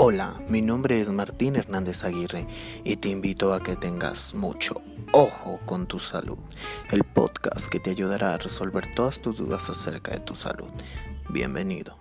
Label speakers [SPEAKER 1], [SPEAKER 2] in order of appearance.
[SPEAKER 1] Hola, mi nombre es Martín Hernández Aguirre y te invito a que tengas mucho ojo con tu salud, el podcast que te ayudará a resolver todas tus dudas acerca de tu salud. Bienvenido.